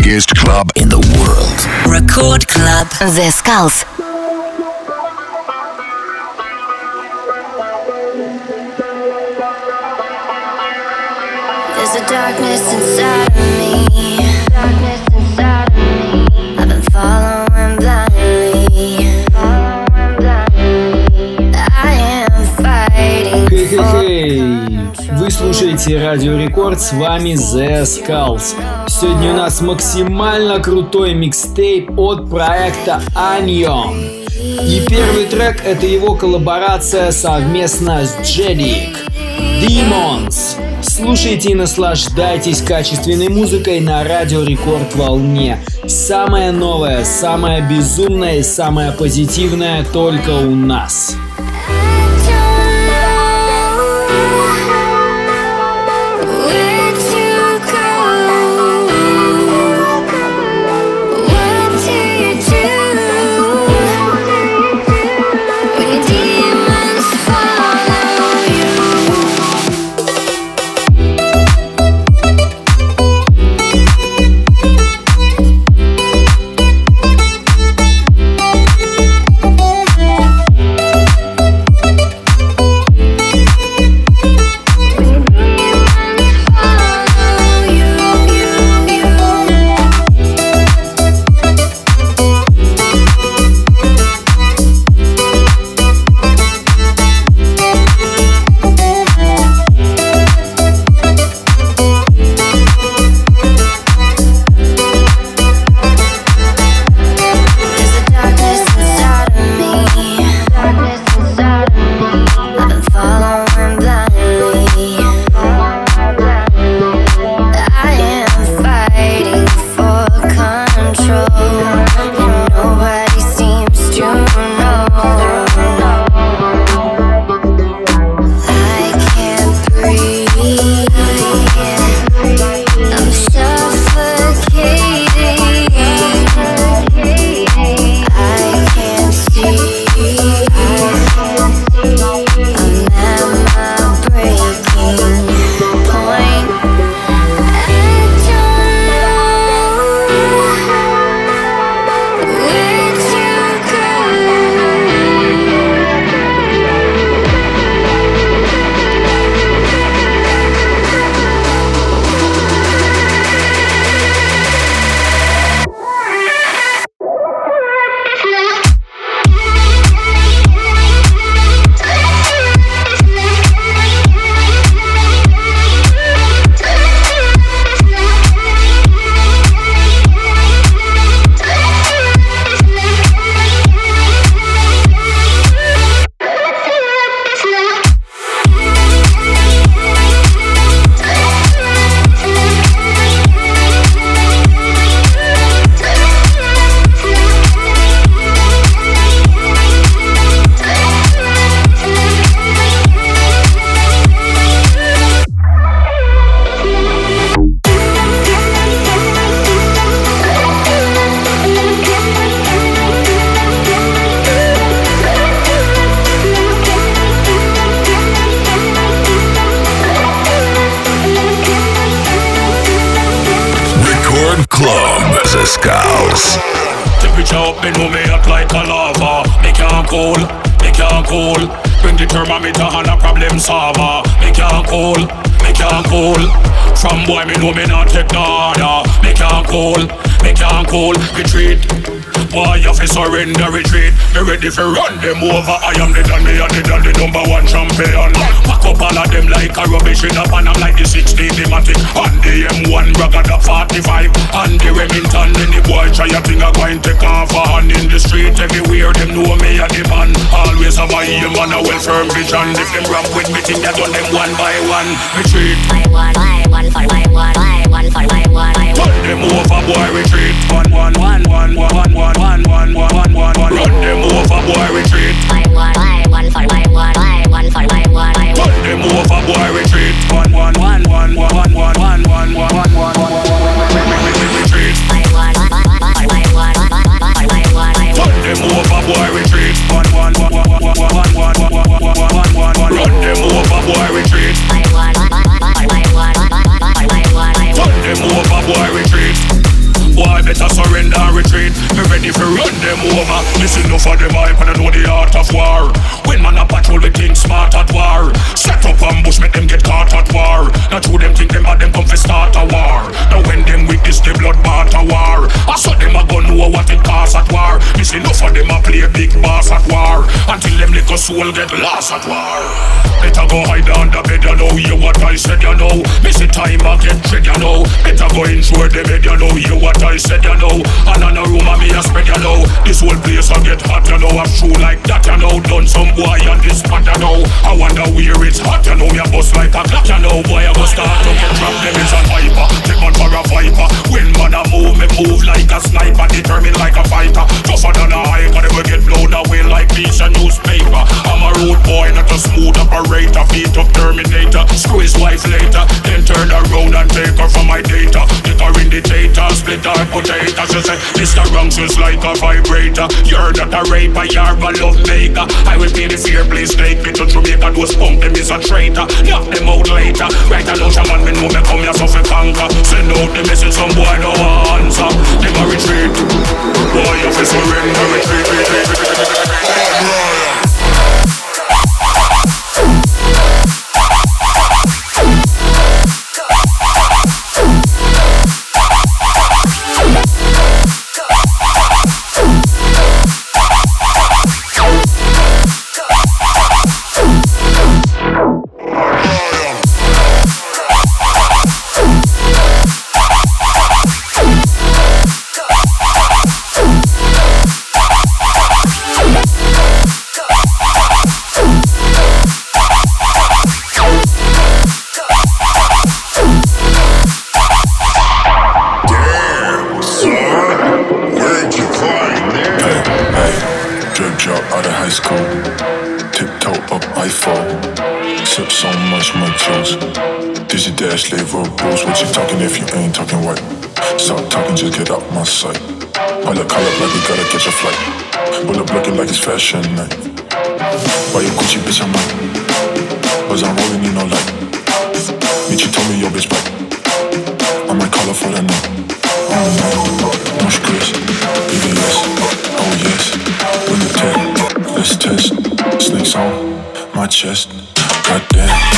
biggest club in the world. Record Club. The Skulls. There's a darkness inside слушаете Радио Рекорд, с вами The Skulls. Сегодня у нас максимально крутой микстейп от проекта Anion. И первый трек это его коллаборация совместно с Джедик. Demons. Слушайте и наслаждайтесь качественной музыкой на Радио Рекорд волне. Самое новое, самое безумное и самое позитивное только у нас. Record Club. The Skulls. Temperature up, me know me hot like a lava. Me can't cool, me can't cool. Bring the thermometer and a problem solver. Me can't cool, me can't cool. From boy me know me not take no order. Me can't cool, me can't cool. Retreat. Boy, you fi surrender, retreat. Me ready for run them over. I am the dan, me and the dan, the number one champion. Pack up all of them like a rubbish in a pan. I'm like the 16 Matic and the M1 Bragga the 45 and the Remington. Then the boy try a thing a go and take off a hand in the street everywhere. Them know me a the man. Always have a aim and a well firm vision. If them rap with me, think I done them one by one. Retreat. I want, I want, for I want, I want, for I I want. Run them over, boy, retreat. One, one, one, one, one, one, one, one, one, one, one, one, one. Run them over, boy, retreat. I want, I want, for I want, I want, for I want, Run them over, boy, retreat. One, one, one, one, one, one, one, one, one, one, one, one, one. Retreat. Run them over, boy, retreat. One, one, one, one, one, one, one, one, one, one, one, one, one, one. Run them over, boy, retreat. I better surrender I want, I want, I want. them over. Listen enough of them hype and I know the art of war. When man a patrol, we think smart at war. Set up ambush, make them get caught at war. Not true, them think them had them come for start a war. Now when them witness the blood a war. I saw them a go know what it costs at war. Listen enough of them a play big boss at war. Until them little soul get lost at war. Better go hide under bed, you know. Hear what I said, you know. Miss it time I get tread, you know. Better go insure the bed, you know. Hear what I said, you know. And on a I me a spread, you know. This whole place I get hot, you know. I'm true like that, you know. Done some boy on this spot, you know. I wonder where it's hot, you know. Me a bust like a clock, you know. Boy, I go start to get trapped, them is a hyper. Take man for a viper. When man a move, me move like a sniper. Determined like a fighter. Tougher than a hiker, they will get blown away like piece of newspaper. I'm a road boy, not a smooth operator. Beat up Terminator, screw his wife later. Then turn around and take her from my data. Take her in the data, split her potato. She say, Mr. Rungs is like a vibrator. You're not a raper, you're a love maker. I will be the fear, please take me to Jamaica. Those punk them is a traitor. Knock them out later. Right along, shaman, me know me come here so fi conquer. Send out the message, some boy no answer. Them a retreat. Boy, you fi surrender, retreat, retreat, retreat, retreat, chest. Goddamn.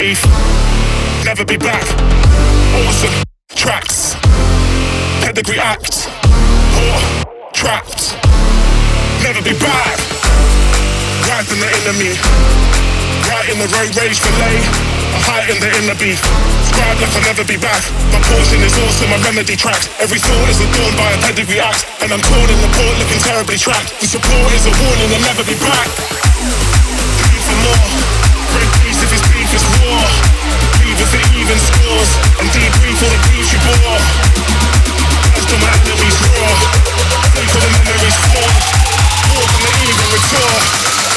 Beef. Never be back. Awesome tracks. Pedigree act. Poor. Trapped. Never be back. In the enemy. Right in the road rage fillet. High in the inner beef. Scribe like I'll never be back. My portion is also my remedy tracks. Every thought is adorned by a pedigree act. And I'm torn in the port looking terribly trapped. The support is a warning I'll never be back. Need for more. Even scores. And debrief all the griefs you bore. As my enemies roar. Think for the memories formed. War from the even retort.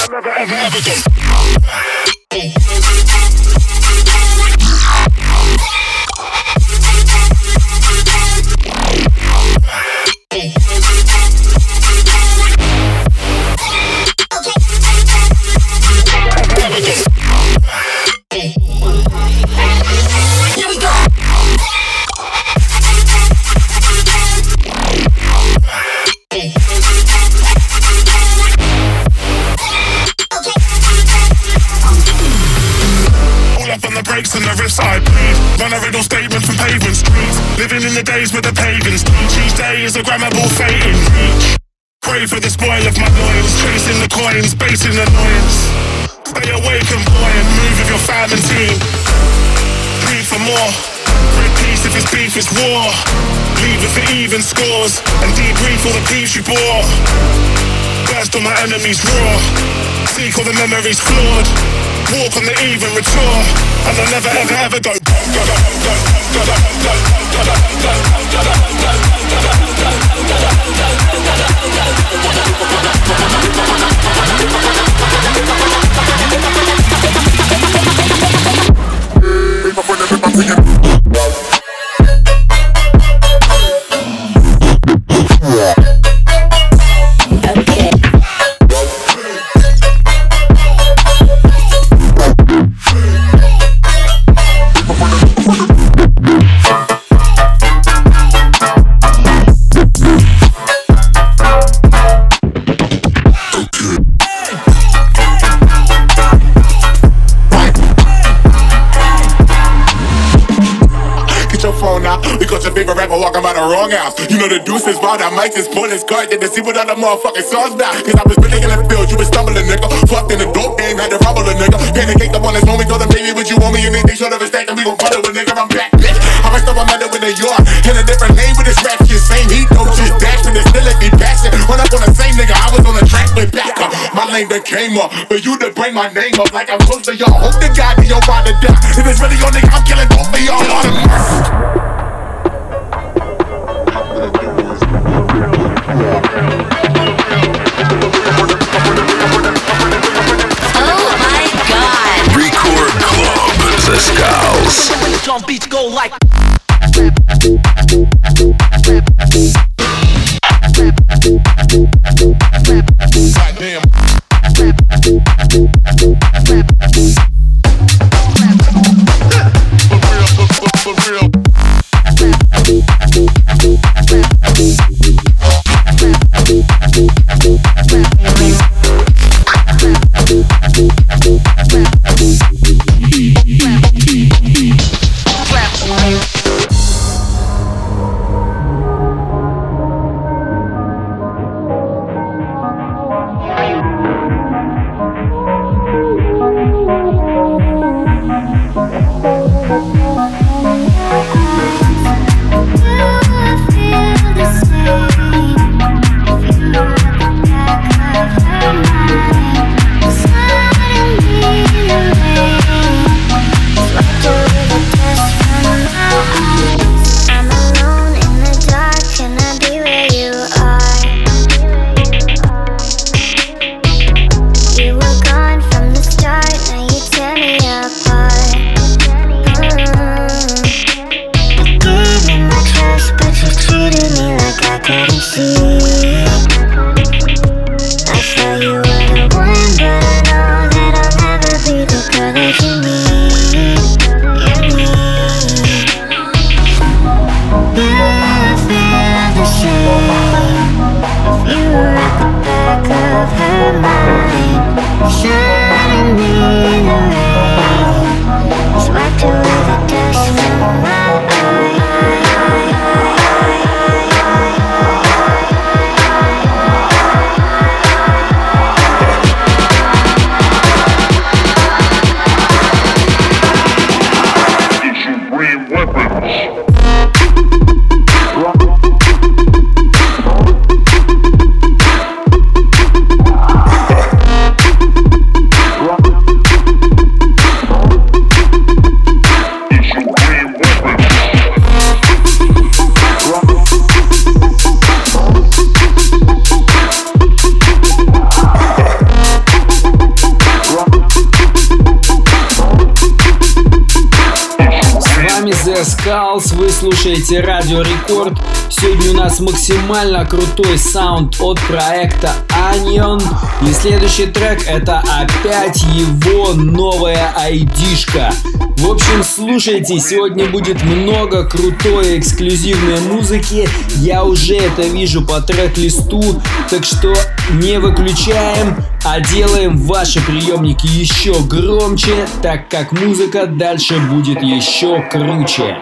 I'll never ever ever go. The days with the pagans. Each day is a grammable fate in. Pray for the spoil of my loins, chasing the coins, baiting annoyance. Stay awake and buoyant, move with your fam and team. Breathe for more. Break peace if it's beef, it's war. Leave it even scores, and debrief all the beefs you bore. Burst on my enemies raw. Seek all the memories flawed. Walk on the even retour, and I'll never ever ever go. Wrong house. You know the deuce is wild, I might just pull his card, then to see what other motherfucking songs about. Cause I was really in the field, you was stumbling, nigga. Fucked in the dope game, had to rumble a nigga. Pancaked up on his homie, told baby, would you want me? Anything short of a stack, and we gon' follow a nigga, I'm back, bitch. I messed up, I met up in New York. In a different name with this rap shit, same heat, no just dash, but it's still if he passing. Run up on the same nigga, I was on the track with back up. My lane that came up, for you to bring my name up like I'm close to y'all. Hope the God be your ride to die. If it's really your nigga, I'm killing both of y'all skulls. Drum beats go like. Слушаете Радио Рекорд. Сегодня у нас максимально крутой саунд от проекта Anion. И следующий трек это опять его новая айдишка. В общем, слушайте, сегодня будет много крутой эксклюзивной музыки. Я уже это вижу по трек-листу, так что не выключаем, а делаем ваши приемники еще громче, так как музыка дальше будет еще круче.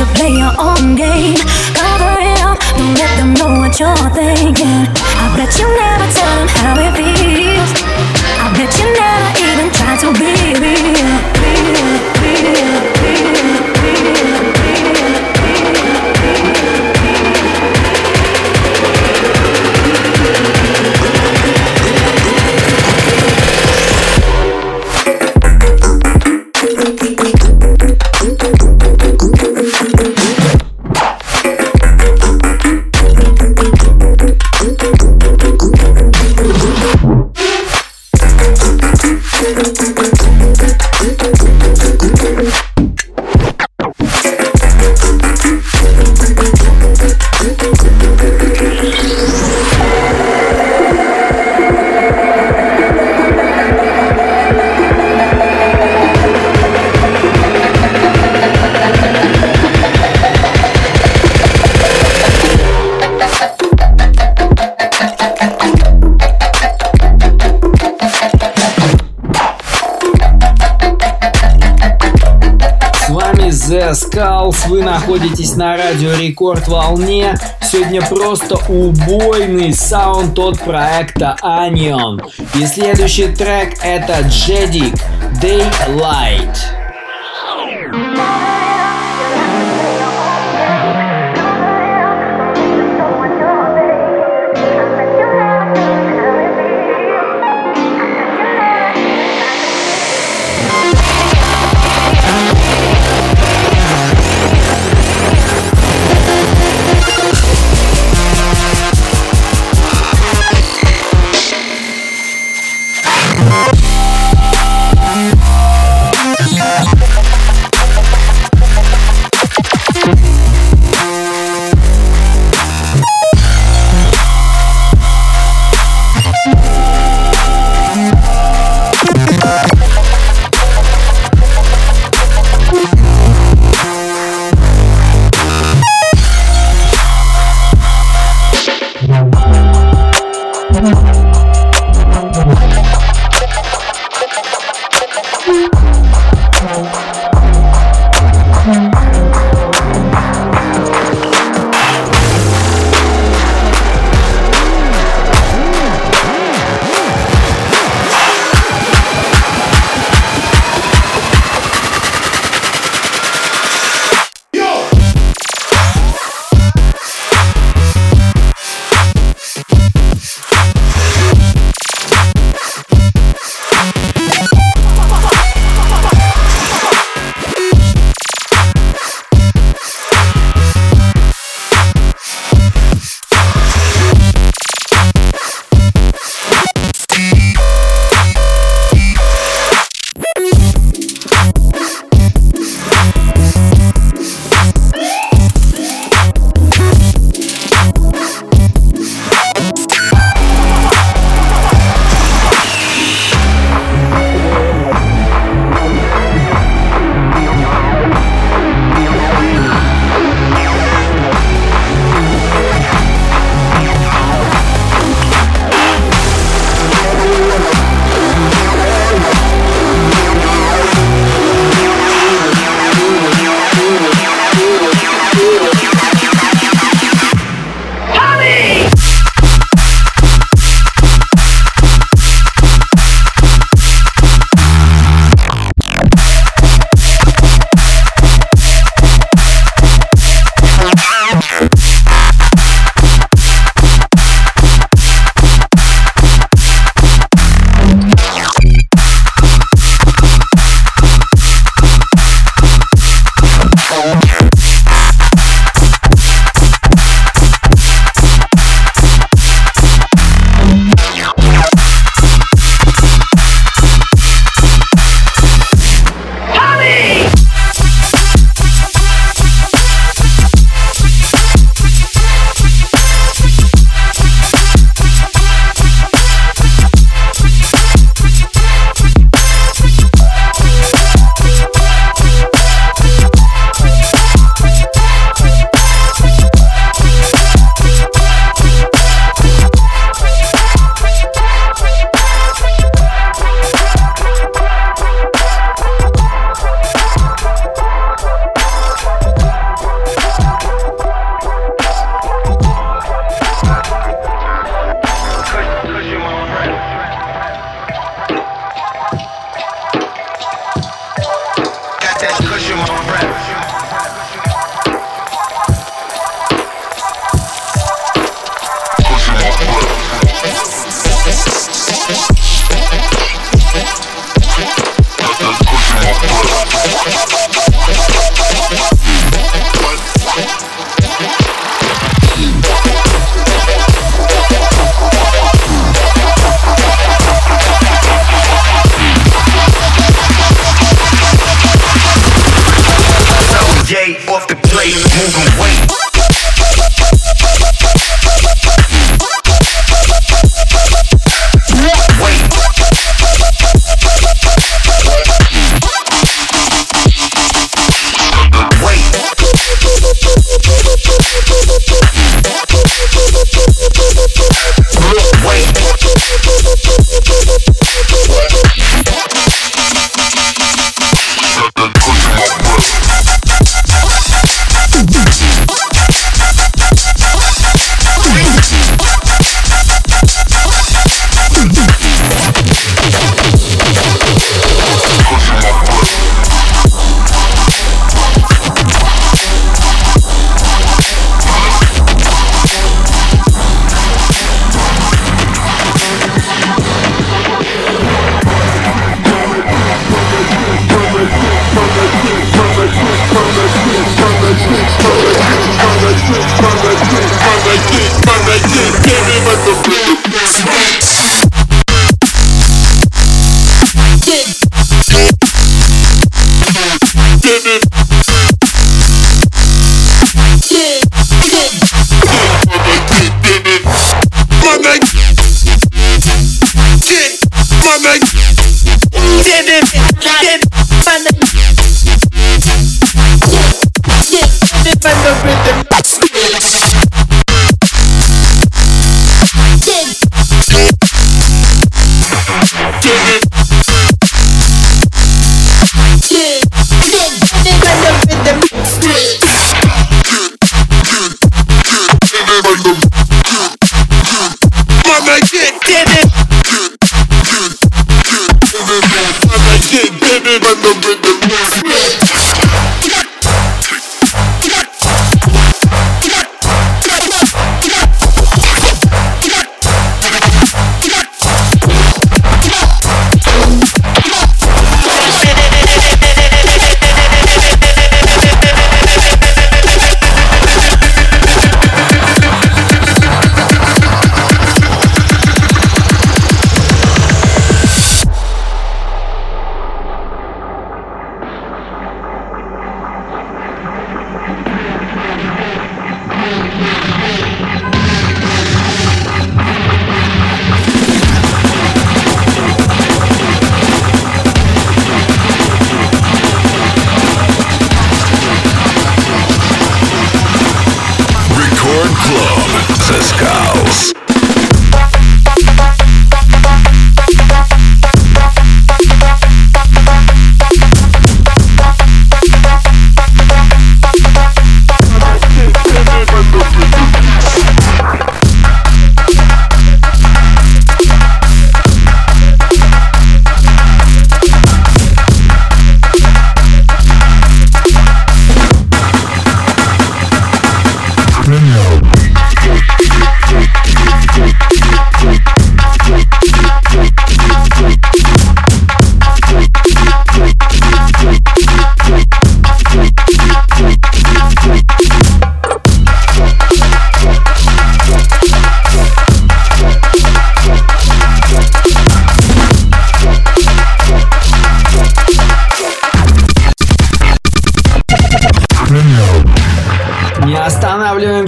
To play your own game. Cover it up, don't let them know what you're thinking. I bet you never tell them how it feels. Вы находитесь на радио Рекорд волне. Сегодня просто убойный саунд от проекта Anion. И следующий трек это Jedic Daylight.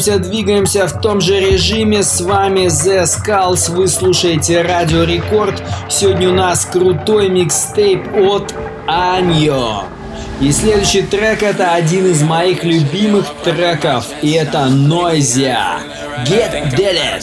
двигаемся, двигаемся в том же режиме. С вами The Skulls. Вы слушаете Радио Рекорд. Сегодня у нас крутой микстейп от Аньо. И следующий трек это один из моих любимых треков. И это Noisia. Get Dead. it.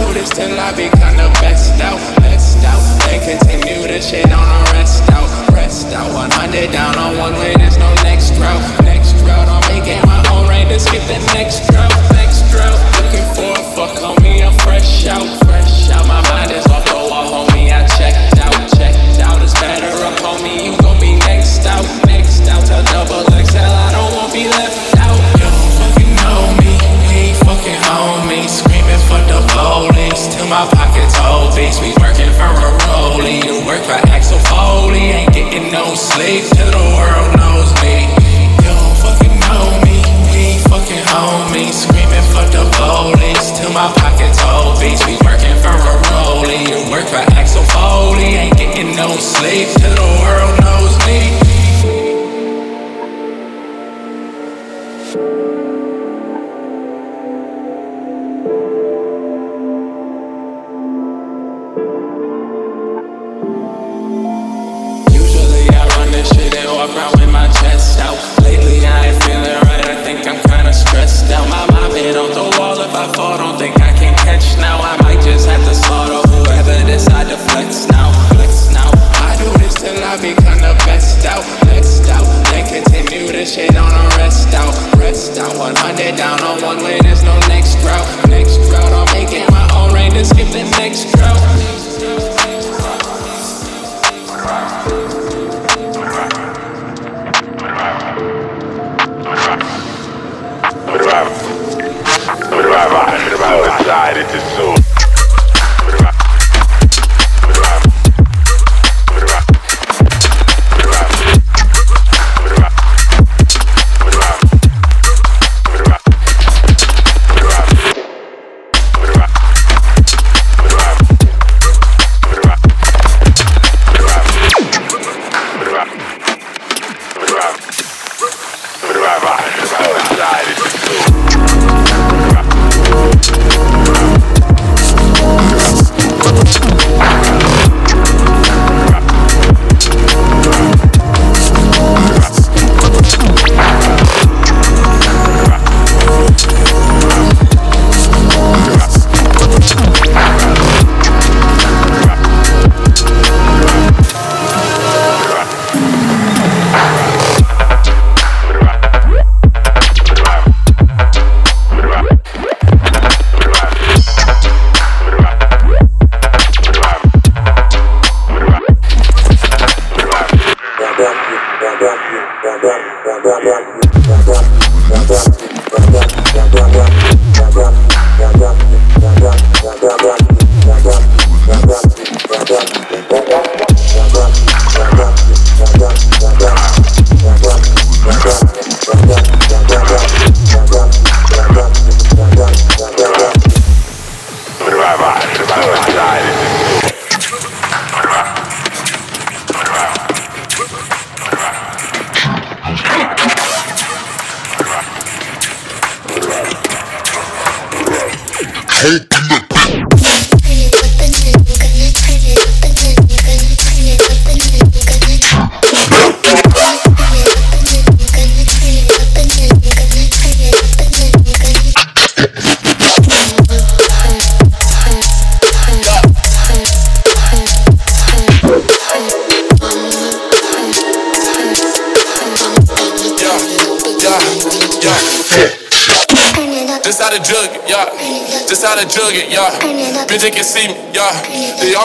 Do this till I become the best out, best out. Then continue the shit on a rest out, rest out. 100 down on one way, there's no next route, next route. I'm making my own rain to skip the next route, next route. Looking for a fuck on me, I'm fresh out, fresh out. My mind my pockets obese. We working for a rollie, you work for Axel Foley. Ain't getting no sleep till the world knows me. You don't fucking know me, we fucking homies. Screaming for the police till my pockets obese. We working for a rollie, you work for Axel Foley. Ain't getting no sleep till the world knows me. Drive outside into soul. Drive.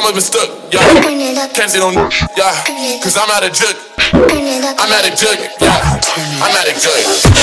I'ma be stuck, yeah. Can't sit on, yeah. Cause I'm out of jug. I'm out of jug, yeah. I'm out of jug.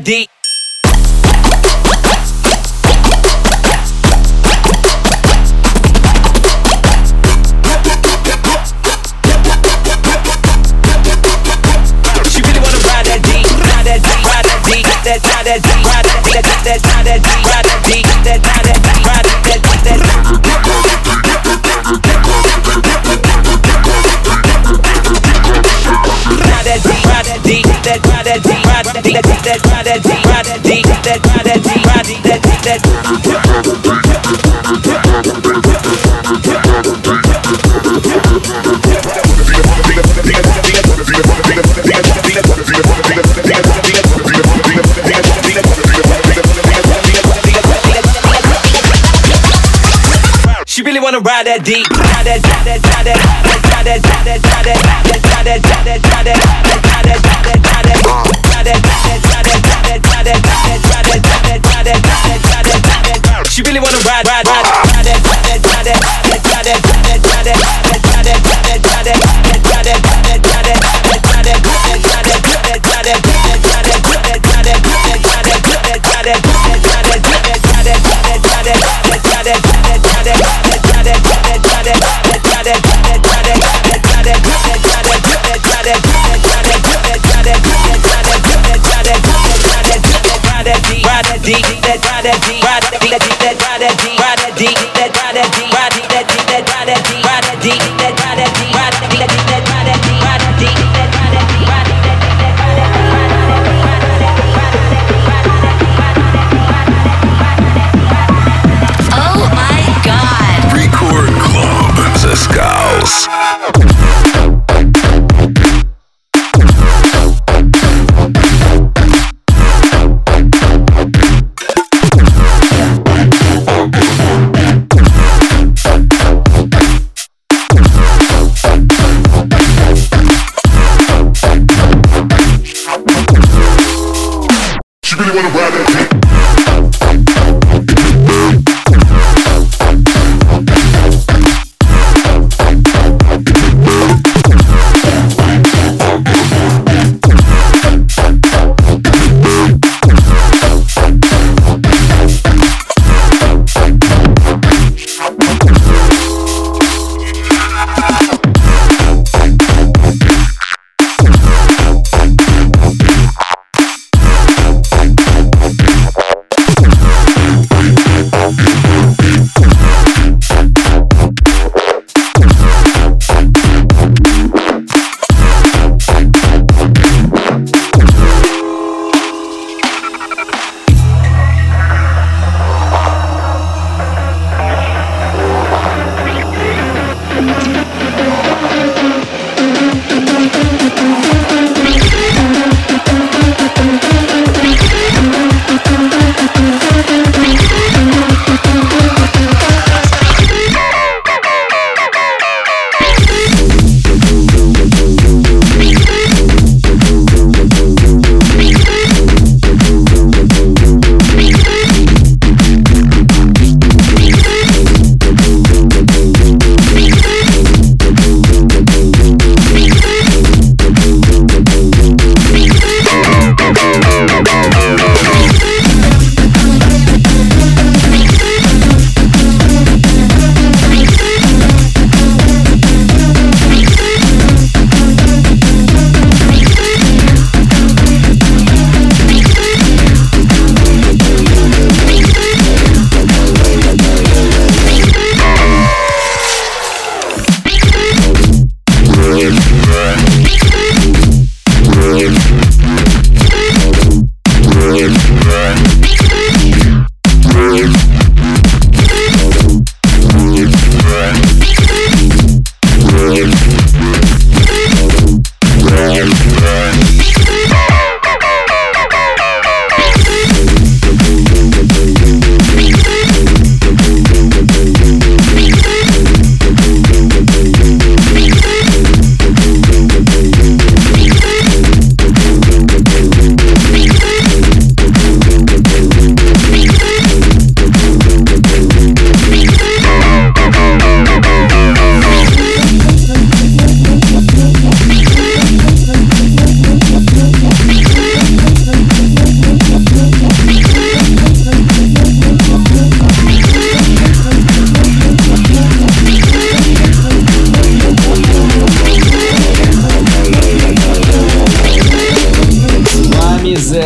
melody. Really wanna ride that D, ride that ride that that, that, that, that, that, that, that, that, that, that, that, that, ride that, ride that, ride that, ride that, ride that,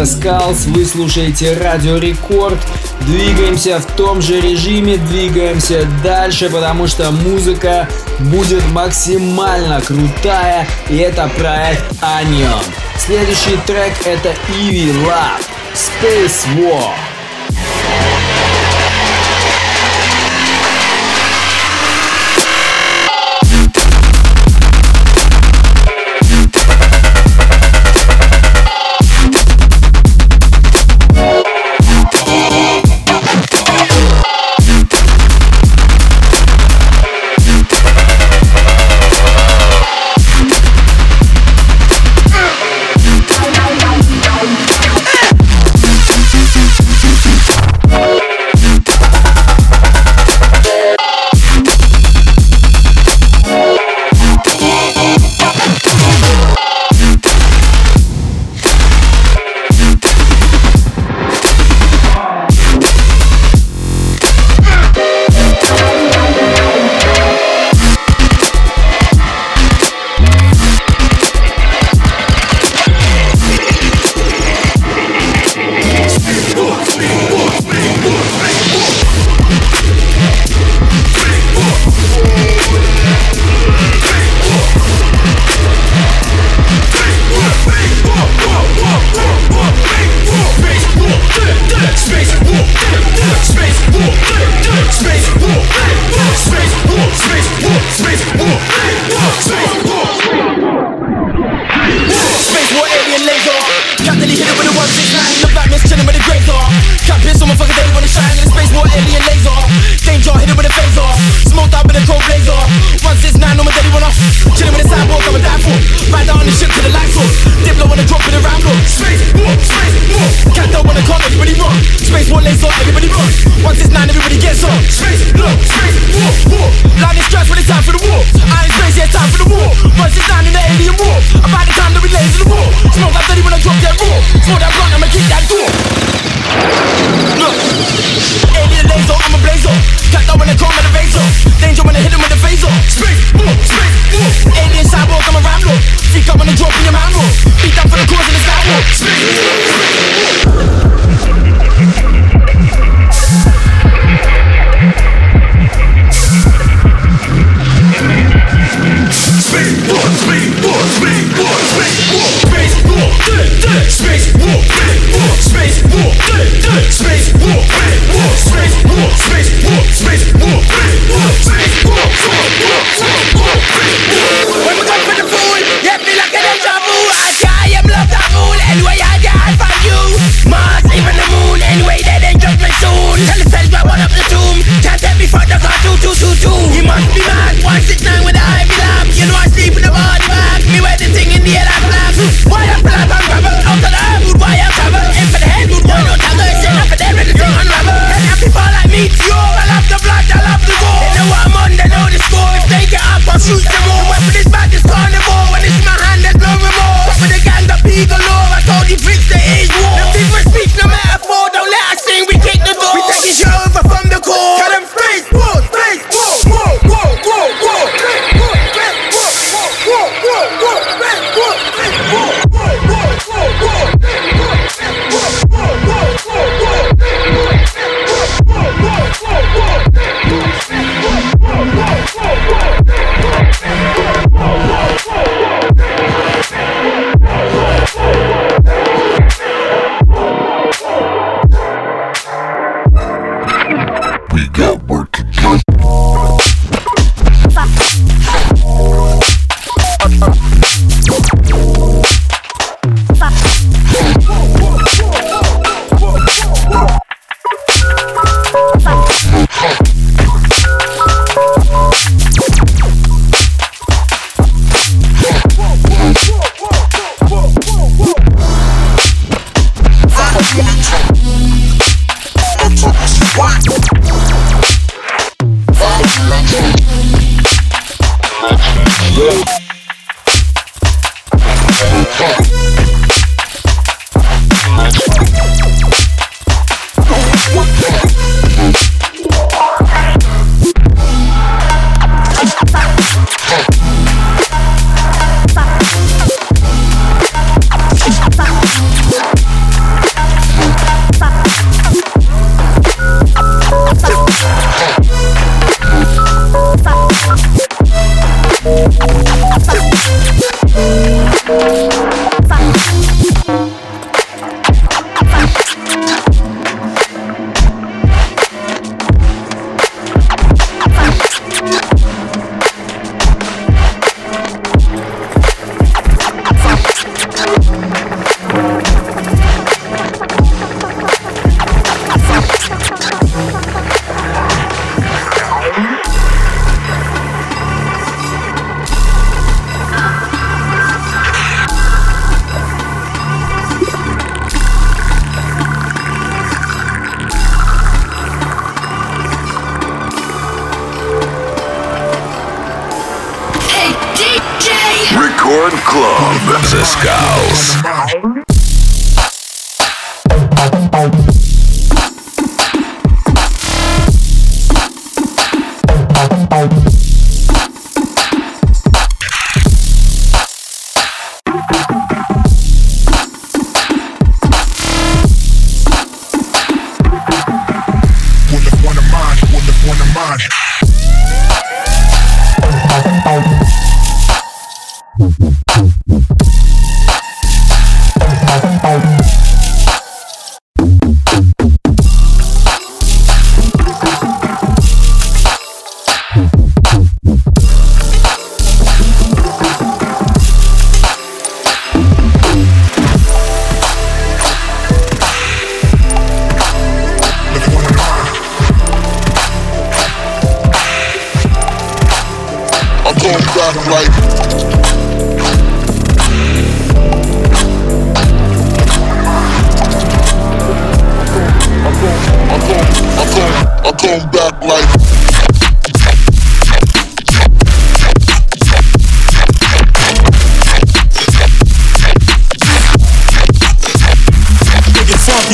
The Skulls, вы слушаете Радио Рекорд. Двигаемся в том же режиме, двигаемся дальше, потому что музыка будет максимально крутая, и это проект Anion. Следующий трек это Ivy Love, Space War.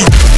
Get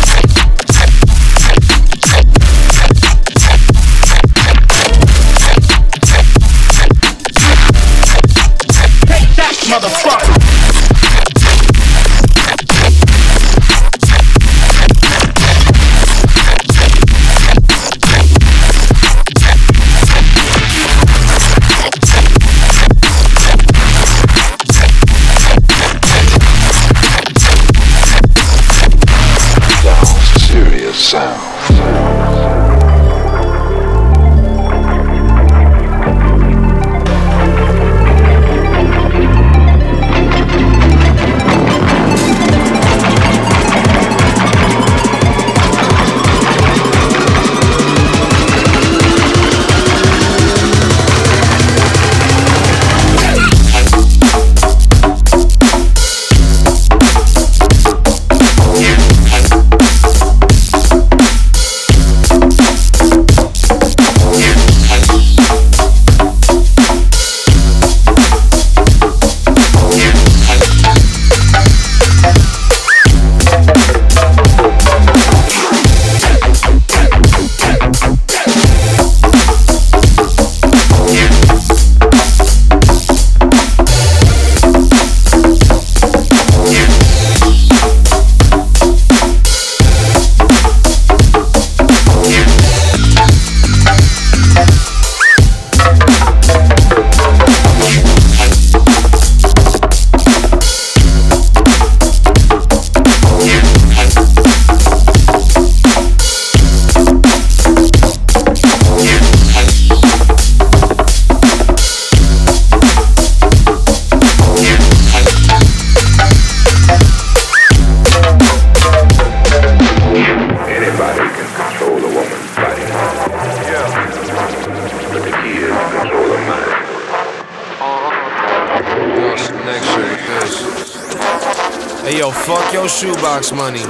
your shoebox money.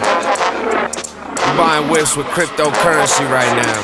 Buying whips with cryptocurrency right now.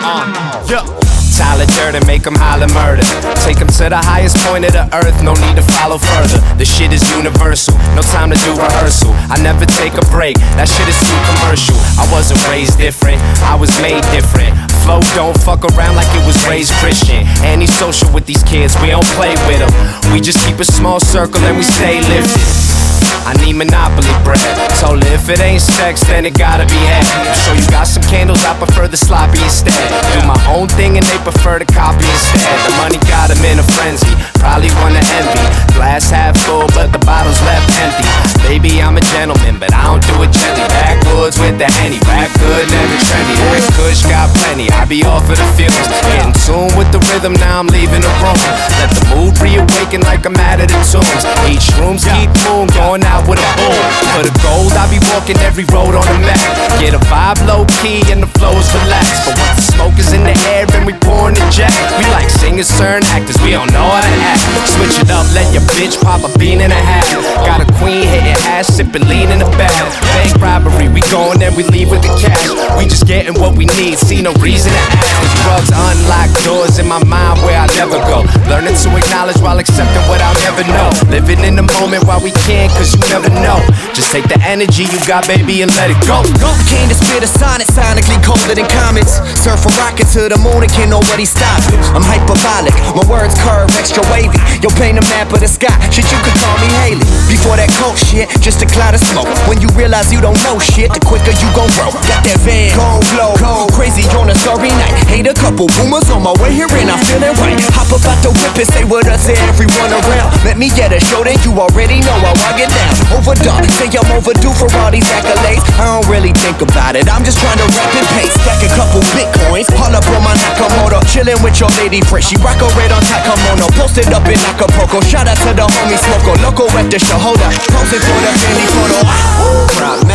Uh, yeah. Tyler Durden, make them holler murder. Take them to the highest point of the earth, no need to follow further. The shit is universal, no time to do rehearsal. I never take a break, that shit is too commercial. I wasn't raised different, I was made different. Flow don't fuck around like it was raised Christian. Antisocial with these kids, we don't play with them. We just keep a small circle and we stay lifted. I need Monopoly bread. Told if it ain't sex, then it gotta be head. I'm you got some candles, I prefer the sloppy instead. Do my own thing and they prefer to copy instead. The money got them in a frenzy, probably wanna envy. Glass half full, but the bottle's left empty. Baby, I'm a gentleman, but I don't do it gently. Backwoods with the henny, back good, never trendy. That kush got plenty, I be off of the fumes. Get in tune with the rhythm, now I'm leaving the room. Let the mood reawaken like I'm out of the tombs. Each room's keep moon, going out with a boom. For the gold, I be walking every road on the map. Get a vibe low key and the flows relaxed. But once the smoke is in the air and we pouring the jack, we like singers, certain actors, we don't know how to act. Switch it up, let your bitch pop a bean and a half. Got a queen hitting ass, sipping lean in the bath. Bank robbery, we going and we leave with the cash. We just getting what we need, see no reason to. The drugs unlock doors in my mind where I never go. Learning to acknowledge while accepting what I'll never know. Living in the moment while we can, cause you never know. Just take the energy you got, baby, and let it go. Came to spit a sonnet, sonically colder than comets. Surf a rocket to the moon and can't nobody stop it. I'm hyperbolic, my words curve extra wavy. Yo, paint a map of the sky, shit, you could call me Haley. Before that cold shit, just a cloud of smoke. When you realize you don't know shit, the quicker you gon' grow. Got that van, cold flow, go crazy on a sorry night. Hate a couple rumors on my way here and I'm feeling right. Hop up out the whip and say what up to everyone around. Let me get a show, then you already know how I get down. Overdone, say I'm overdue for all these accolades. I don't really think about it, I'm just trying to rap and pace. Stack a couple bitcoins, haul up on my Nakamoto. Chillin' with your lady friend, she rock a red on Takamono. Posted up in Acapulco, shout out to the homie Smoko. Loco at the show, hold up. Posing for the family photo.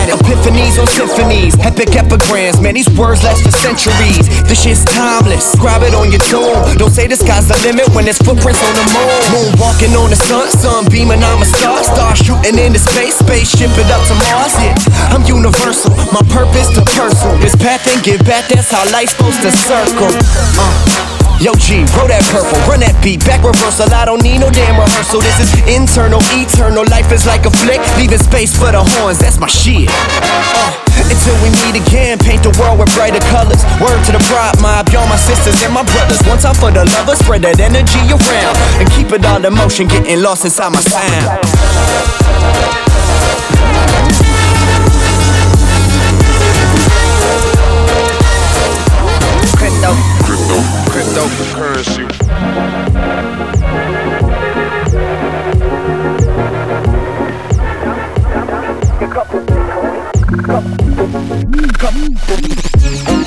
Epiphanies on symphonies, epic epigrams. Man, these words last for centuries. This shit's timeless. Scribe it on your tomb. Don't say the sky's the limit when there's footprints on the moon. Moon walking on the sun, sun beaming, I'm a star. Star shooting into space, spaceship it up to Mars. Yeah, I'm universal. My purpose to personal. This path and give back, that's how life's supposed to circle. Uh. Yo G, roll that purple, run that beat, back reversal. I don't need no damn rehearsal. This is internal, eternal. Life is like a flick, leaving space for the horns. That's my shit. Uh, until we meet again, paint the world with brighter colors. Word to the pride mob, y'all my sisters and my brothers. One time for the lovers, spread that energy around and keep it all in motion, getting lost inside my sound. come, come, come.